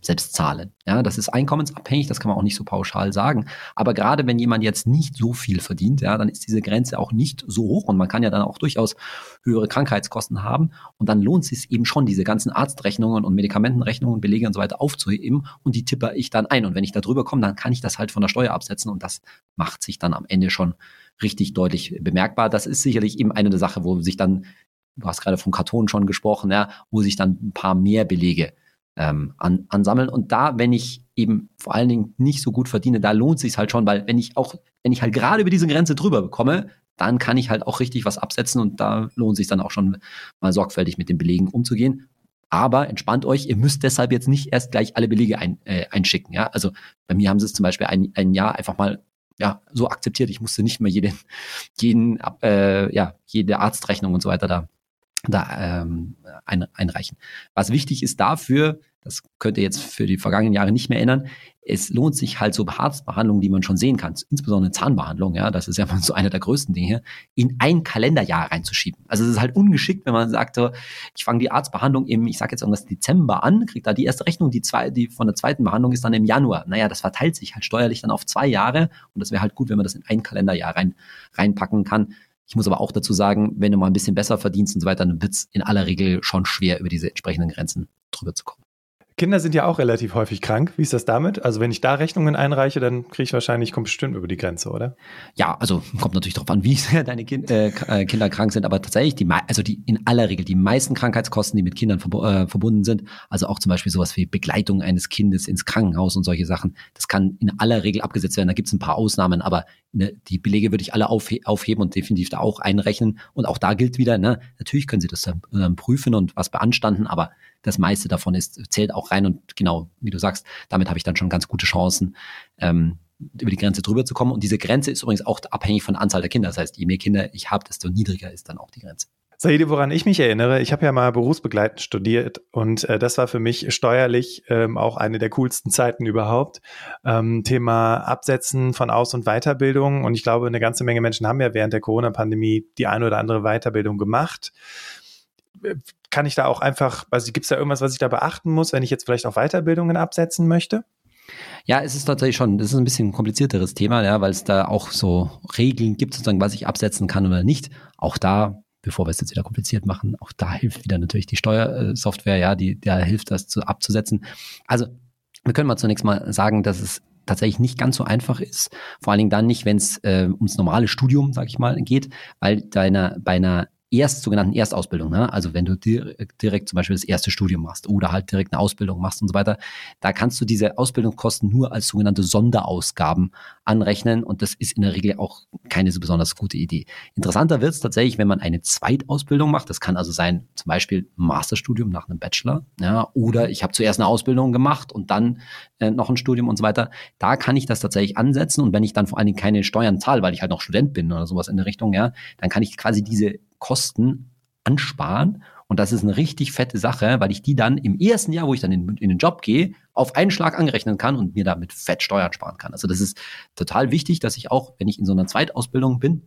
selbst zahlen. Ja, das ist einkommensabhängig, das kann man auch nicht so pauschal sagen. Aber gerade wenn jemand jetzt nicht so viel verdient, ja, dann ist diese Grenze auch nicht so hoch und man kann ja dann auch durchaus höhere Krankheitskosten haben. Und dann lohnt es sich eben schon, diese ganzen Arztrechnungen und Medikamentenrechnungen, Belege und so weiter aufzuheben und die tippe ich dann ein. Und wenn ich da drüber komme, dann kann ich das halt von der Steuer absetzen und das macht sich dann am Ende schon richtig deutlich bemerkbar. Das ist sicherlich eben eine der Sachen, wo sich dann du hast gerade vom Karton schon gesprochen, ja, wo sich dann ein paar mehr Belege ähm, an, ansammeln. Und da, wenn ich eben vor allen Dingen nicht so gut verdiene, da lohnt sich halt schon, weil wenn ich auch, wenn ich halt gerade über diese Grenze drüber bekomme, dann kann ich halt auch richtig was absetzen und da lohnt sich dann auch schon mal sorgfältig mit den Belegen umzugehen. Aber entspannt euch, ihr müsst deshalb jetzt nicht erst gleich alle Belege ein, äh, einschicken. Ja? Also bei mir haben sie es zum Beispiel ein, ein Jahr einfach mal ja, so akzeptiert. Ich musste nicht mehr jeden, jeden, äh, ja, jede Arztrechnung und so weiter da da ähm, ein, einreichen. Was wichtig ist dafür, das könnt ihr jetzt für die vergangenen Jahre nicht mehr ändern, es lohnt sich halt so Arztbehandlungen, die man schon sehen kann, insbesondere Zahnbehandlung, ja, das ist ja so einer der größten Dinge, in ein Kalenderjahr reinzuschieben. Also es ist halt ungeschickt, wenn man sagt, ich fange die Arztbehandlung im, ich sage jetzt irgendwas Dezember an, kriege da die erste Rechnung, die zwei, die von der zweiten Behandlung ist dann im Januar. Naja, das verteilt sich halt steuerlich dann auf zwei Jahre und das wäre halt gut, wenn man das in ein Kalenderjahr rein, reinpacken kann. Ich muss aber auch dazu sagen, wenn du mal ein bisschen besser verdienst und so weiter, dann wird es in aller Regel schon schwer, über diese entsprechenden Grenzen drüber zu kommen. Kinder sind ja auch relativ häufig krank. Wie ist das damit? Also wenn ich da Rechnungen einreiche, dann kriege ich wahrscheinlich, komme bestimmt über die Grenze, oder? Ja, also kommt natürlich darauf an, wie sehr deine kind, äh, äh, Kinder krank sind, aber tatsächlich die, also die in aller Regel die meisten Krankheitskosten, die mit Kindern verb äh, verbunden sind, also auch zum Beispiel sowas wie Begleitung eines Kindes ins Krankenhaus und solche Sachen, das kann in aller Regel abgesetzt werden. Da gibt es ein paar Ausnahmen, aber ne, die Belege würde ich alle aufhe aufheben und definitiv da auch einrechnen. Und auch da gilt wieder, ne, natürlich können Sie das dann äh, prüfen und was beanstanden, aber das meiste davon ist, zählt auch rein und genau, wie du sagst, damit habe ich dann schon ganz gute Chancen, ähm, über die Grenze drüber zu kommen. Und diese Grenze ist übrigens auch abhängig von Anzahl der Kinder. Das heißt, je mehr Kinder ich habe, desto niedriger ist dann auch die Grenze. Saide, woran ich mich erinnere, ich habe ja mal berufsbegleitend studiert und äh, das war für mich steuerlich ähm, auch eine der coolsten Zeiten überhaupt. Ähm, Thema Absetzen von Aus- und Weiterbildung und ich glaube, eine ganze Menge Menschen haben ja während der Corona-Pandemie die eine oder andere Weiterbildung gemacht. Kann ich da auch einfach, also gibt es da irgendwas, was ich da beachten muss, wenn ich jetzt vielleicht auch Weiterbildungen absetzen möchte? Ja, es ist tatsächlich schon, das ist ein bisschen ein komplizierteres Thema, ja, weil es da auch so Regeln gibt, sozusagen, was ich absetzen kann oder nicht. Auch da bevor wir es jetzt wieder kompliziert machen, auch da hilft wieder natürlich die Steuersoftware, ja, die, da hilft das zu, abzusetzen. Also, wir können mal zunächst mal sagen, dass es tatsächlich nicht ganz so einfach ist. Vor allen Dingen dann nicht, wenn es äh, ums normale Studium, sag ich mal, geht, weil deiner, bei einer erst sogenannten Erstausbildung, ne? also wenn du direkt, zum Beispiel das erste Studium machst oder halt direkt eine Ausbildung machst und so weiter, da kannst du diese Ausbildungskosten nur als sogenannte Sonderausgaben anrechnen und das ist in der Regel auch keine so besonders gute Idee. Interessanter wird es tatsächlich, wenn man eine Zweitausbildung macht. Das kann also sein, zum Beispiel Masterstudium nach einem Bachelor, ja, oder ich habe zuerst eine Ausbildung gemacht und dann äh, noch ein Studium und so weiter. Da kann ich das tatsächlich ansetzen und wenn ich dann vor allen Dingen keine Steuern zahle, weil ich halt noch Student bin oder sowas in der Richtung, ja, dann kann ich quasi diese Kosten ansparen. Und das ist eine richtig fette Sache, weil ich die dann im ersten Jahr, wo ich dann in, in, den Job gehe, auf einen Schlag angerechnen kann und mir damit fett Steuern sparen kann. Also das ist total wichtig, dass ich auch, wenn ich in so einer Zweitausbildung bin,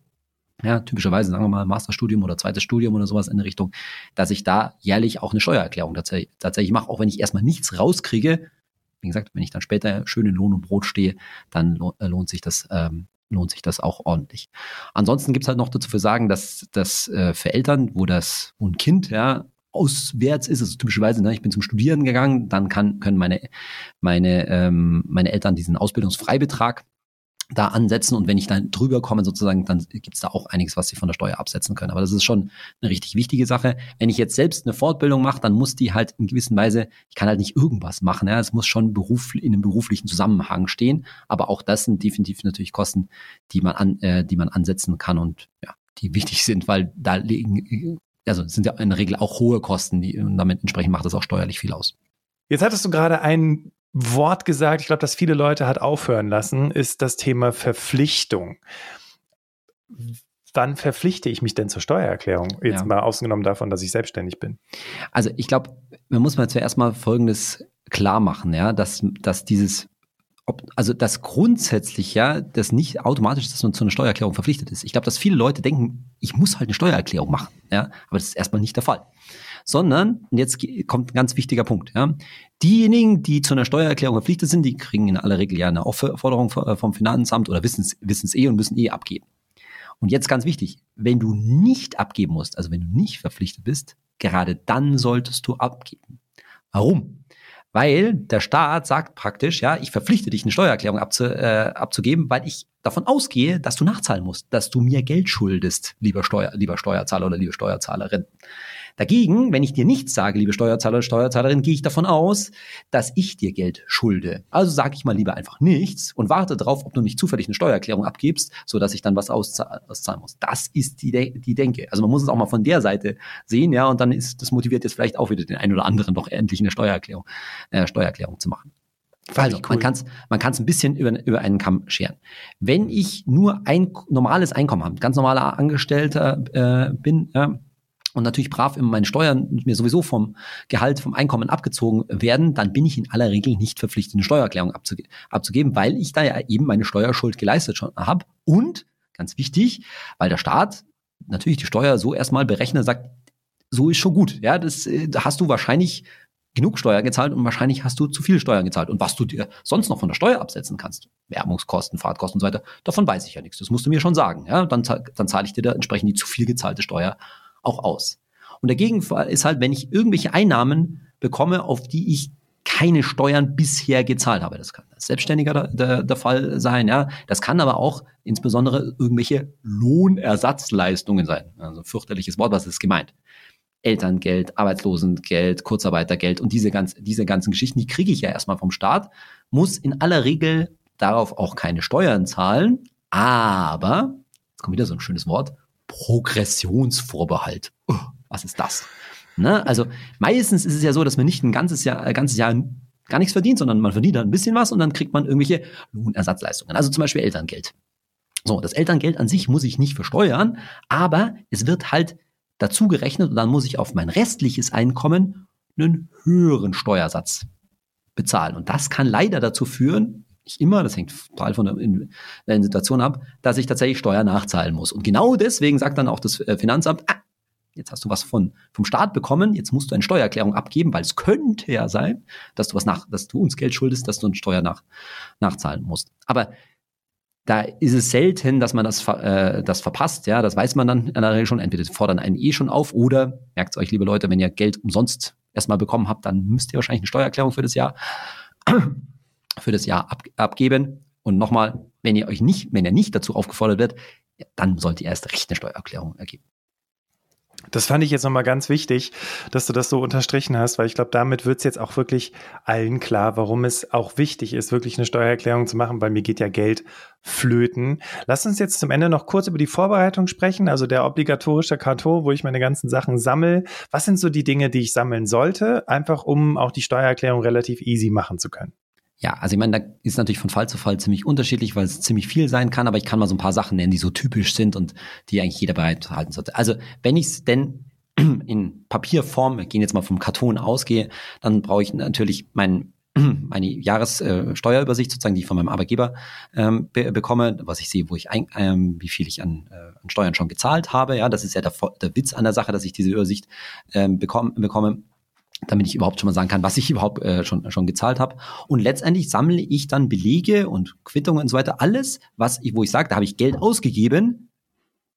ja, typischerweise sagen wir mal Masterstudium oder zweites Studium oder sowas in der Richtung, dass ich da jährlich auch eine Steuererklärung tatsächlich, tatsächlich mache, auch wenn ich erstmal nichts rauskriege. Wie gesagt, wenn ich dann später schön in Lohn und Brot stehe, dann äh, lohnt sich das ähm, lohnt sich das auch ordentlich. Ansonsten gibt's halt noch dazu zu sagen, dass, dass äh, für Eltern, wo das wo ein Kind ja auswärts ist, also typischerweise, ne, ich bin zum Studieren gegangen, dann kann, können meine, meine, ähm, meine Eltern diesen Ausbildungsfreibetrag da ansetzen und wenn ich dann drüber komme sozusagen, dann gibt's da auch einiges, was sie von der Steuer absetzen können. Aber das ist schon eine richtig wichtige Sache. Wenn ich jetzt selbst eine Fortbildung mache, dann muss die halt in gewisser Weise, ich kann halt nicht irgendwas machen. Ja, es muss schon Beruf, in einem beruflichen Zusammenhang stehen. Aber auch das sind definitiv natürlich Kosten, die man an, äh, die man ansetzen kann und ja, die wichtig sind, weil da liegen, also sind ja in der Regel auch hohe Kosten, die und damit entsprechend macht das auch steuerlich viel aus. Jetzt hattest du gerade einen Wort gesagt, ich glaube, dass viele Leute hat aufhören lassen, ist das Thema Verpflichtung. Wann verpflichte ich mich denn zur Steuererklärung? Jetzt ja. mal ausgenommen davon, dass ich selbstständig bin. Also ich glaube, man muss mal zuerst mal Folgendes klar machen, ja, dass, dass dieses ob, also das grundsätzlich ja, das nicht automatisch ist, dass man zu einer Steuererklärung verpflichtet ist. Ich glaube, dass viele Leute denken, ich muss halt eine Steuererklärung machen, ja, aber das ist erstmal nicht der Fall sondern, und jetzt kommt ein ganz wichtiger Punkt, ja, diejenigen, die zu einer Steuererklärung verpflichtet sind, die kriegen in aller Regel ja eine Aufforderung äh, vom Finanzamt oder wissen es eh und müssen eh abgeben. Und jetzt ganz wichtig, wenn du nicht abgeben musst, also wenn du nicht verpflichtet bist, gerade dann solltest du abgeben. Warum? Weil der Staat sagt praktisch, ja, ich verpflichte dich, eine Steuererklärung abzu, äh, abzugeben, weil ich davon ausgehe, dass du nachzahlen musst, dass du mir Geld schuldest, lieber, Steuer, lieber Steuerzahler oder liebe Steuerzahlerin. Dagegen, wenn ich dir nichts sage, liebe Steuerzahler, Steuerzahlerin, gehe ich davon aus, dass ich dir Geld schulde. Also sage ich mal lieber einfach nichts und warte darauf, ob du nicht zufällig eine Steuererklärung abgibst, so dass ich dann was auszahlen muss. Das ist die, De die Denke. Also man muss es auch mal von der Seite sehen, ja, und dann ist das motiviert jetzt vielleicht auch wieder den einen oder anderen doch endlich eine Steuererklärung, äh, Steuererklärung zu machen. Also, cool. man kann es man kann's ein bisschen über, über einen Kamm scheren. Wenn ich nur ein normales Einkommen habe, ganz normaler Angestellter äh, bin, äh, und natürlich brav immer meine Steuern mir sowieso vom Gehalt, vom Einkommen abgezogen werden, dann bin ich in aller Regel nicht verpflichtet, eine Steuererklärung abzuge abzugeben, weil ich da ja eben meine Steuerschuld geleistet schon habe. Und, ganz wichtig, weil der Staat natürlich die Steuer so erstmal berechnet, sagt, so ist schon gut. Ja, das da äh, hast du wahrscheinlich genug Steuern gezahlt und wahrscheinlich hast du zu viel Steuern gezahlt. Und was du dir sonst noch von der Steuer absetzen kannst, Werbungskosten, Fahrtkosten und so weiter, davon weiß ich ja nichts. Das musst du mir schon sagen. Ja, dann, dann zahle ich dir da entsprechend die zu viel gezahlte Steuer auch aus. Und der Gegenfall ist halt, wenn ich irgendwelche Einnahmen bekomme, auf die ich keine Steuern bisher gezahlt habe. Das kann Selbstständiger der, der, der Fall sein, ja. Das kann aber auch insbesondere irgendwelche Lohnersatzleistungen sein. Also fürchterliches Wort, was ist gemeint? Elterngeld, Arbeitslosengeld, Kurzarbeitergeld und diese, ganz, diese ganzen Geschichten, die kriege ich ja erstmal vom Staat, muss in aller Regel darauf auch keine Steuern zahlen, aber, jetzt kommt wieder so ein schönes Wort, Progressionsvorbehalt. Was ist das? Ne? Also meistens ist es ja so, dass man nicht ein ganzes Jahr, ein ganzes Jahr gar nichts verdient, sondern man verdient dann ein bisschen was und dann kriegt man irgendwelche Lohnersatzleistungen. Also zum Beispiel Elterngeld. So, das Elterngeld an sich muss ich nicht versteuern, aber es wird halt dazu gerechnet und dann muss ich auf mein restliches Einkommen einen höheren Steuersatz bezahlen. Und das kann leider dazu führen, nicht immer, das hängt total von der, Situation ab, dass ich tatsächlich Steuer nachzahlen muss. Und genau deswegen sagt dann auch das äh, Finanzamt, ah, jetzt hast du was von, vom Staat bekommen, jetzt musst du eine Steuererklärung abgeben, weil es könnte ja sein, dass du was nach, dass du uns Geld schuldest, dass du eine Steuer nach, nachzahlen musst. Aber da ist es selten, dass man das, äh, das verpasst. Ja, das weiß man dann in der Regel schon. Entweder fordern einen eh schon auf oder merkt euch, liebe Leute, wenn ihr Geld umsonst erstmal bekommen habt, dann müsst ihr wahrscheinlich eine Steuererklärung für das Jahr für das Jahr ab, abgeben. Und nochmal, wenn ihr euch nicht, wenn ihr nicht dazu aufgefordert wird, dann sollt ihr erst recht eine Steuererklärung ergeben. Das fand ich jetzt nochmal ganz wichtig, dass du das so unterstrichen hast, weil ich glaube, damit wird es jetzt auch wirklich allen klar, warum es auch wichtig ist, wirklich eine Steuererklärung zu machen, weil mir geht ja Geld flöten. Lass uns jetzt zum Ende noch kurz über die Vorbereitung sprechen, also der obligatorische Karton, wo ich meine ganzen Sachen sammle. Was sind so die Dinge, die ich sammeln sollte, einfach um auch die Steuererklärung relativ easy machen zu können? Ja, also ich meine, da ist natürlich von Fall zu Fall ziemlich unterschiedlich, weil es ziemlich viel sein kann, aber ich kann mal so ein paar Sachen nennen, die so typisch sind und die eigentlich jeder bereithalten sollte. Also wenn ich es denn in Papierform, wir gehen jetzt mal vom Karton ausgehe, dann brauche ich natürlich mein, meine Jahressteuerübersicht sozusagen, die ich von meinem Arbeitgeber ähm, be bekomme, was ich sehe, wo ich ein, ähm, wie viel ich an, äh, an Steuern schon gezahlt habe. Ja, das ist ja der, der Witz an der Sache, dass ich diese Übersicht ähm, bekomme, bekomme damit ich überhaupt schon mal sagen kann, was ich überhaupt äh, schon, schon gezahlt habe. Und letztendlich sammle ich dann Belege und Quittungen und so weiter, alles, was ich, wo ich sage, da habe ich Geld ausgegeben,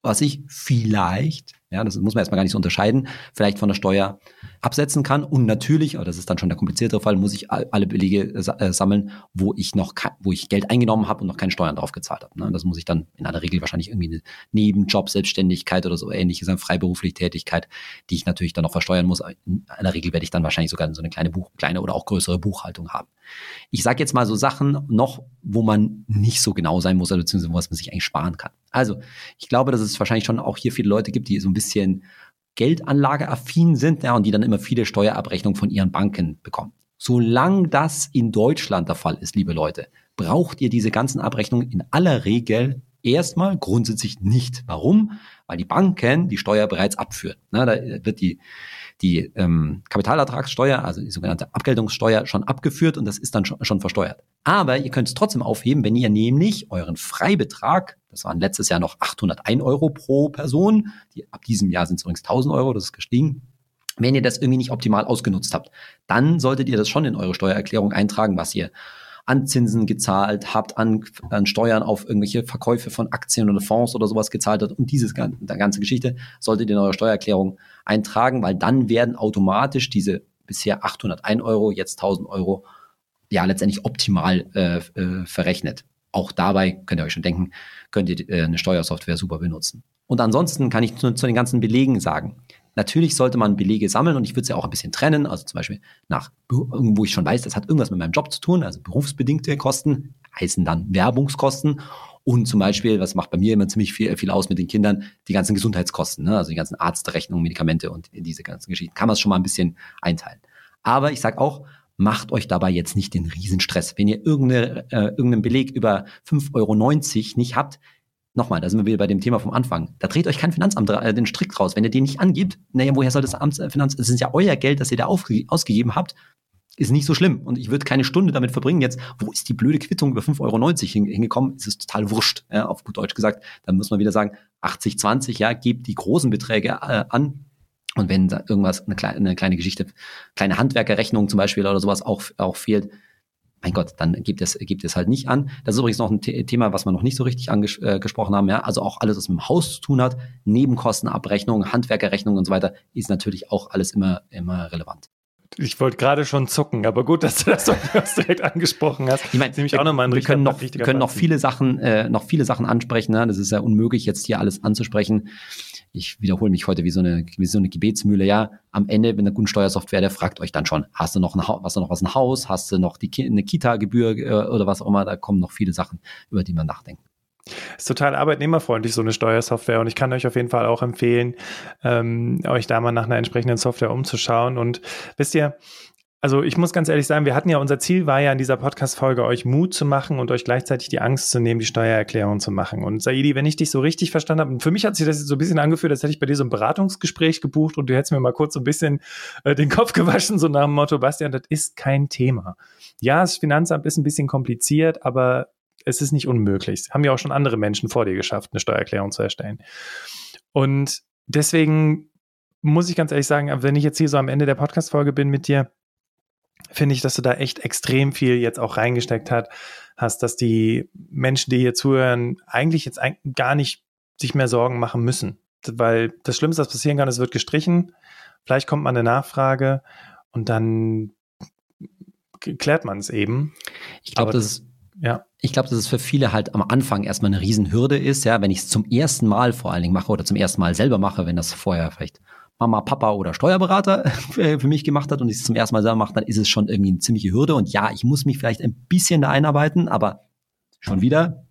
was ich vielleicht, ja, das muss man erstmal gar nicht so unterscheiden, vielleicht von der Steuer absetzen kann. Und natürlich, aber das ist dann schon der kompliziertere Fall, muss ich alle Belege äh, sammeln, wo ich noch, wo ich Geld eingenommen habe und noch keine Steuern drauf gezahlt habe. Ne? Das muss ich dann in aller Regel wahrscheinlich irgendwie eine Nebenjob, Selbstständigkeit oder so ähnliches, eine freiberufliche Tätigkeit, die ich natürlich dann noch versteuern muss. In aller Regel werde ich dann wahrscheinlich sogar so eine kleine Buch, kleine oder auch größere Buchhaltung haben. Ich sage jetzt mal so Sachen noch, wo man nicht so genau sein muss, beziehungsweise was man sich eigentlich sparen kann. Also, ich glaube, dass es wahrscheinlich schon auch hier viele Leute gibt, die so ein bisschen Geldanlageaffin sind ja, und die dann immer viele Steuerabrechnungen von ihren Banken bekommen. Solange das in Deutschland der Fall ist, liebe Leute, braucht ihr diese ganzen Abrechnungen in aller Regel erstmal grundsätzlich nicht. Warum? Weil die Banken die Steuer bereits abführen. Na, da wird die, die ähm, Kapitalertragssteuer, also die sogenannte Abgeltungssteuer, schon abgeführt und das ist dann schon, schon versteuert. Aber ihr könnt es trotzdem aufheben, wenn ihr nämlich euren Freibetrag, das waren letztes Jahr noch 801 Euro pro Person, die, ab diesem Jahr sind es übrigens 1000 Euro, das ist gestiegen, wenn ihr das irgendwie nicht optimal ausgenutzt habt, dann solltet ihr das schon in eure Steuererklärung eintragen, was ihr an Zinsen gezahlt habt, an, an Steuern auf irgendwelche Verkäufe von Aktien oder Fonds oder sowas gezahlt habt und diese ganze Geschichte solltet ihr in eure Steuererklärung eintragen, weil dann werden automatisch diese bisher 801 Euro, jetzt 1000 Euro, ja letztendlich optimal äh, äh, verrechnet. Auch dabei könnt ihr euch schon denken, könnt ihr äh, eine Steuersoftware super benutzen. Und ansonsten kann ich zu, zu den ganzen Belegen sagen, Natürlich sollte man Belege sammeln und ich würde es ja auch ein bisschen trennen, also zum Beispiel nach, wo ich schon weiß, das hat irgendwas mit meinem Job zu tun, also berufsbedingte Kosten heißen dann Werbungskosten und zum Beispiel, was macht bei mir immer ziemlich viel, viel aus mit den Kindern, die ganzen Gesundheitskosten, ne? also die ganzen Arztrechnungen, Medikamente und diese ganzen Geschichten, kann man es schon mal ein bisschen einteilen. Aber ich sage auch, macht euch dabei jetzt nicht den Riesenstress. Wenn ihr irgendeine, äh, irgendeinen Beleg über 5,90 Euro nicht habt, nochmal, da sind wir wieder bei dem Thema vom Anfang. Da dreht euch kein Finanzamt äh, den Strick raus. Wenn ihr den nicht angibt, naja, woher soll das Amt, äh, Finanzamt, das ist ja euer Geld, das ihr da ausgegeben habt, ist nicht so schlimm. Und ich würde keine Stunde damit verbringen jetzt, wo ist die blöde Quittung über 5,90 Euro hingekommen? Es ist total wurscht, ja, auf gut Deutsch gesagt. Dann muss man wieder sagen, 80, 20, ja, gebt die großen Beträge äh, an. Und wenn da irgendwas, eine kleine, eine kleine Geschichte, kleine Handwerkerrechnung zum Beispiel oder sowas auch, auch fehlt, mein Gott, dann gibt es, gibt es halt nicht an. Das ist übrigens noch ein Thema, was wir noch nicht so richtig angesprochen äh, haben. Ja? Also auch alles, was mit dem Haus zu tun hat, Nebenkostenabrechnung, Handwerkerrechnung und so weiter, ist natürlich auch alles immer, immer relevant. Ich wollte gerade schon zucken, aber gut, dass du das direkt angesprochen hast. Ich meine, nämlich auch nochmal wir können noch, können noch viele Sachen, äh, noch viele Sachen ansprechen. Ne? Das ist ja unmöglich, jetzt hier alles anzusprechen ich wiederhole mich heute wie so eine, wie so eine Gebetsmühle, ja, am Ende, wenn eine gute Steuersoftware, der fragt euch dann schon, hast du noch ein, hast du noch was ein Haus, hast du noch die, eine Kita-Gebühr äh, oder was auch immer, da kommen noch viele Sachen, über die man nachdenkt. Ist total arbeitnehmerfreundlich, so eine Steuersoftware. Und ich kann euch auf jeden Fall auch empfehlen, ähm, euch da mal nach einer entsprechenden Software umzuschauen. Und wisst ihr, also ich muss ganz ehrlich sagen, wir hatten ja, unser Ziel war ja in dieser Podcast-Folge, euch Mut zu machen und euch gleichzeitig die Angst zu nehmen, die Steuererklärung zu machen. Und Saidi, wenn ich dich so richtig verstanden habe, und für mich hat sich das jetzt so ein bisschen angefühlt, als hätte ich bei dir so ein Beratungsgespräch gebucht und du hättest mir mal kurz so ein bisschen äh, den Kopf gewaschen, so nach dem Motto, Bastian, das ist kein Thema. Ja, das Finanzamt ist ein bisschen kompliziert, aber es ist nicht unmöglich. Haben ja auch schon andere Menschen vor dir geschafft, eine Steuererklärung zu erstellen. Und deswegen muss ich ganz ehrlich sagen, wenn ich jetzt hier so am Ende der Podcast-Folge bin mit dir, finde ich, dass du da echt extrem viel jetzt auch reingesteckt hat, hast, dass die Menschen, die hier zuhören, eigentlich jetzt gar nicht sich mehr Sorgen machen müssen. Weil das Schlimmste, was passieren kann, es wird gestrichen. Vielleicht kommt mal eine Nachfrage und dann klärt man es eben. Ich glaube, das ist ja. Ich glaube, dass es für viele halt am Anfang erstmal eine Riesenhürde ist, ja, wenn ich es zum ersten Mal vor allen Dingen mache oder zum ersten Mal selber mache, wenn das vorher vielleicht Mama, Papa oder Steuerberater für mich gemacht hat und ich es zum ersten Mal selber mache, dann ist es schon irgendwie eine ziemliche Hürde. Und ja, ich muss mich vielleicht ein bisschen da einarbeiten, aber schon wieder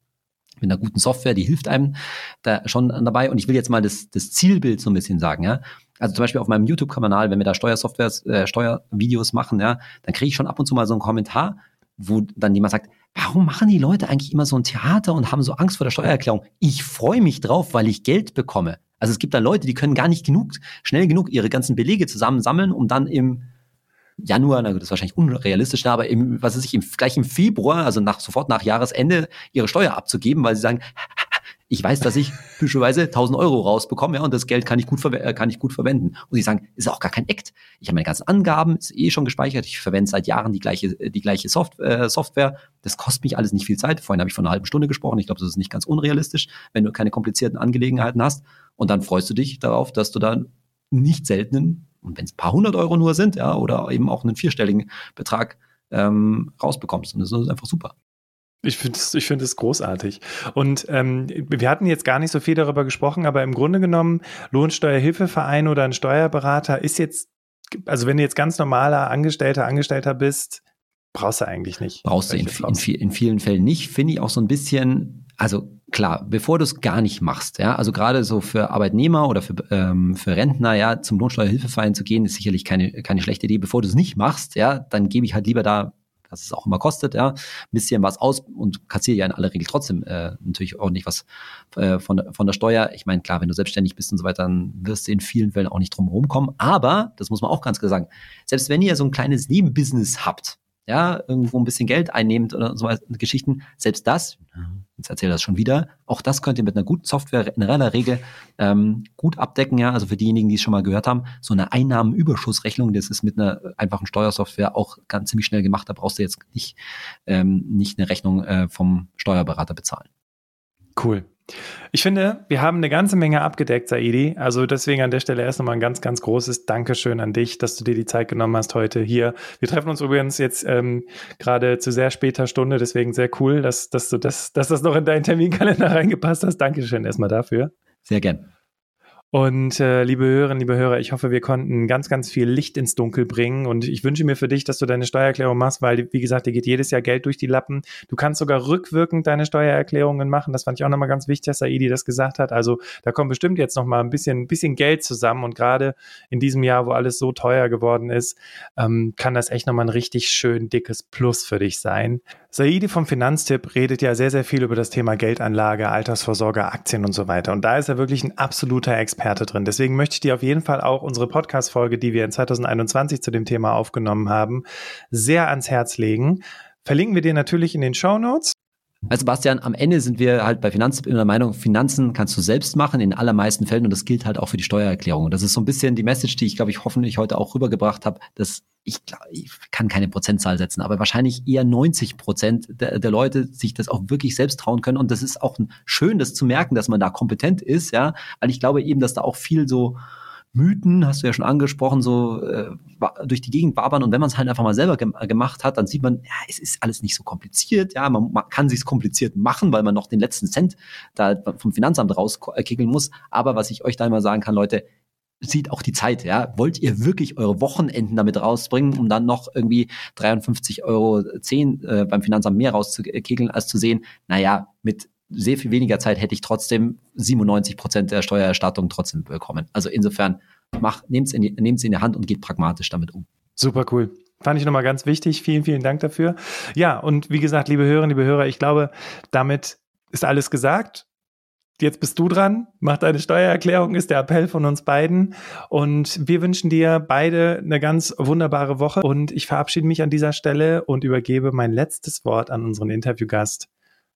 mit einer guten Software, die hilft einem da schon dabei. Und ich will jetzt mal das, das Zielbild so ein bisschen sagen, ja. Also zum Beispiel auf meinem YouTube-Kanal, wenn wir da Steuersoftware, äh, Steuervideos machen, ja, dann kriege ich schon ab und zu mal so einen Kommentar, wo dann jemand sagt, warum machen die Leute eigentlich immer so ein Theater und haben so Angst vor der Steuererklärung? Ich freue mich drauf, weil ich Geld bekomme. Also es gibt da Leute, die können gar nicht genug, schnell genug ihre ganzen Belege zusammensammeln, um dann im Januar, na gut, das ist wahrscheinlich unrealistisch, aber im, was weiß ich, im, gleich im Februar, also nach, sofort nach Jahresende, ihre Steuer abzugeben, weil sie sagen, ich weiß, dass ich typischerweise 1000 Euro rausbekomme, ja, und das Geld kann ich gut, äh, kann ich gut verwenden. Und sie sagen, ist auch gar kein Act. Ich habe meine ganzen Angaben, ist eh schon gespeichert. Ich verwende seit Jahren die gleiche, die gleiche Soft äh, Software. Das kostet mich alles nicht viel Zeit. Vorhin habe ich von einer halben Stunde gesprochen. Ich glaube, das ist nicht ganz unrealistisch, wenn du keine komplizierten Angelegenheiten hast. Und dann freust du dich darauf, dass du dann nicht seltenen, und wenn es ein paar hundert Euro nur sind, ja, oder eben auch einen vierstelligen Betrag ähm, rausbekommst. Und das ist einfach super. Ich finde es ich find großartig. Und ähm, wir hatten jetzt gar nicht so viel darüber gesprochen, aber im Grunde genommen, Lohnsteuerhilfeverein oder ein Steuerberater ist jetzt, also wenn du jetzt ganz normaler Angestellter, Angestellter bist, brauchst du eigentlich nicht. Brauchst du in, in, in, vielen Fällen nicht. Finde ich auch so ein bisschen, also klar, bevor du es gar nicht machst, ja, also gerade so für Arbeitnehmer oder für, ähm, für Rentner, ja, zum Lohnsteuerhilfeverein zu gehen, ist sicherlich keine, keine schlechte Idee. Bevor du es nicht machst, ja, dann gebe ich halt lieber da was es auch immer kostet, ja, ein bisschen was aus und kassiere ja in aller Regel trotzdem äh, natürlich ordentlich was äh, von, von der Steuer. Ich meine, klar, wenn du selbstständig bist und so weiter, dann wirst du in vielen Fällen auch nicht drum herum kommen. Aber, das muss man auch ganz klar sagen, selbst wenn ihr so ein kleines Nebenbusiness habt, ja, irgendwo ein bisschen Geld einnehmt oder so Geschichten, selbst das, jetzt erzähle das schon wieder, auch das könnt ihr mit einer guten Software in aller Regel ähm, gut abdecken, ja, also für diejenigen, die es schon mal gehört haben, so eine Einnahmenüberschussrechnung, das ist mit einer einfachen Steuersoftware auch ganz ziemlich schnell gemacht, da brauchst du jetzt nicht, ähm, nicht eine Rechnung äh, vom Steuerberater bezahlen. Cool. Ich finde, wir haben eine ganze Menge abgedeckt, Saidi. Also deswegen an der Stelle erst nochmal ein ganz, ganz großes Dankeschön an dich, dass du dir die Zeit genommen hast heute hier. Wir treffen uns übrigens jetzt ähm, gerade zu sehr später Stunde, deswegen sehr cool, dass, dass du das, dass das noch in deinen Terminkalender reingepasst hast. Dankeschön erstmal dafür. Sehr gern. Und äh, liebe Hörerinnen, liebe Hörer, ich hoffe, wir konnten ganz, ganz viel Licht ins Dunkel bringen. Und ich wünsche mir für dich, dass du deine Steuererklärung machst, weil, wie gesagt, dir geht jedes Jahr Geld durch die Lappen. Du kannst sogar rückwirkend deine Steuererklärungen machen. Das fand ich auch nochmal ganz wichtig, dass Saidi das gesagt hat. Also da kommt bestimmt jetzt nochmal ein bisschen, bisschen Geld zusammen. Und gerade in diesem Jahr, wo alles so teuer geworden ist, ähm, kann das echt nochmal ein richtig schön dickes Plus für dich sein. Saidi vom Finanztipp redet ja sehr, sehr viel über das Thema Geldanlage, Altersvorsorge, Aktien und so weiter. Und da ist er wirklich ein absoluter Experte drin. Deswegen möchte ich dir auf jeden Fall auch unsere Podcast-Folge, die wir in 2021 zu dem Thema aufgenommen haben, sehr ans Herz legen. Verlinken wir dir natürlich in den Show Notes. Also Bastian, am Ende sind wir halt bei Finanzen in der Meinung, Finanzen kannst du selbst machen in allermeisten Fällen und das gilt halt auch für die Steuererklärung. Und das ist so ein bisschen die Message, die ich glaube ich hoffentlich heute auch rübergebracht habe, dass ich, glaub, ich kann keine Prozentzahl setzen, aber wahrscheinlich eher 90 Prozent der, der Leute sich das auch wirklich selbst trauen können und das ist auch schön, das zu merken, dass man da kompetent ist, ja, weil ich glaube eben, dass da auch viel so Mythen, hast du ja schon angesprochen, so äh, durch die Gegend wabern. Und wenn man es halt einfach mal selber gem gemacht hat, dann sieht man, ja, es ist alles nicht so kompliziert, ja, man, man kann sich kompliziert machen, weil man noch den letzten Cent da vom Finanzamt rauskickeln muss, aber was ich euch da immer sagen kann, Leute, sieht auch die Zeit, ja. Wollt ihr wirklich eure Wochenenden damit rausbringen, um dann noch irgendwie 53,10 Euro äh, beim Finanzamt mehr rauszukegeln, als zu sehen, naja, mit sehr viel weniger Zeit hätte ich trotzdem 97 Prozent der Steuererstattung trotzdem bekommen. Also insofern, mach, nehmt's in, die, in die Hand und geht pragmatisch damit um. Super cool. Fand ich nochmal ganz wichtig. Vielen, vielen Dank dafür. Ja, und wie gesagt, liebe Hörerinnen, liebe Hörer, ich glaube, damit ist alles gesagt. Jetzt bist du dran, mach deine Steuererklärung, ist der Appell von uns beiden. Und wir wünschen dir beide eine ganz wunderbare Woche. Und ich verabschiede mich an dieser Stelle und übergebe mein letztes Wort an unseren Interviewgast,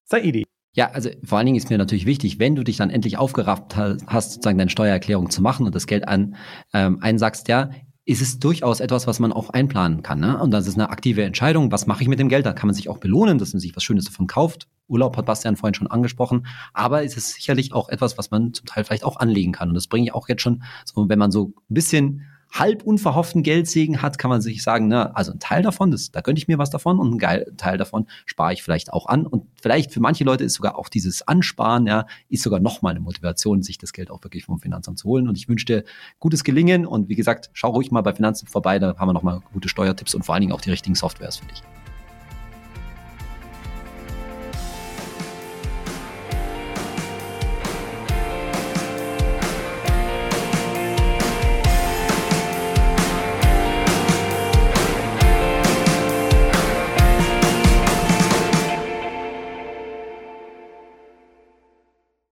Saidi. Ja, also vor allen Dingen ist mir natürlich wichtig, wenn du dich dann endlich aufgerafft hast, sozusagen deine Steuererklärung zu machen und das Geld an ähm, einsagst, ja, ist es durchaus etwas, was man auch einplanen kann. Ne? Und das ist eine aktive Entscheidung. Was mache ich mit dem Geld? Da kann man sich auch belohnen, dass man sich was Schönes davon kauft. Urlaub hat Bastian vorhin schon angesprochen. Aber es ist sicherlich auch etwas, was man zum Teil vielleicht auch anlegen kann. Und das bringe ich auch jetzt schon, so, wenn man so ein bisschen halb unverhofften Geldsegen hat, kann man sich sagen, na, also ein Teil davon, das, da gönne ich mir was davon und ein Teil davon spare ich vielleicht auch an. Und vielleicht für manche Leute ist sogar auch dieses Ansparen, ja, ist sogar nochmal eine Motivation, sich das Geld auch wirklich vom Finanzamt zu holen. Und ich wünsche dir gutes Gelingen und wie gesagt, schau ruhig mal bei Finanzen vorbei, da haben wir nochmal gute Steuertipps und vor allen Dingen auch die richtigen Softwares für dich.